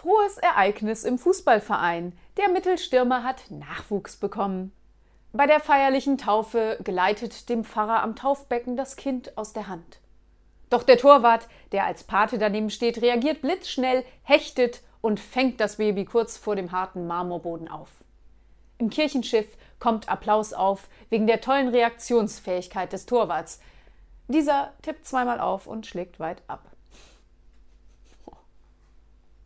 Frohes Ereignis im Fußballverein. Der Mittelstürmer hat Nachwuchs bekommen. Bei der feierlichen Taufe geleitet dem Pfarrer am Taufbecken das Kind aus der Hand. Doch der Torwart, der als Pate daneben steht, reagiert blitzschnell, hechtet und fängt das Baby kurz vor dem harten Marmorboden auf. Im Kirchenschiff kommt Applaus auf wegen der tollen Reaktionsfähigkeit des Torwarts. Dieser tippt zweimal auf und schlägt weit ab.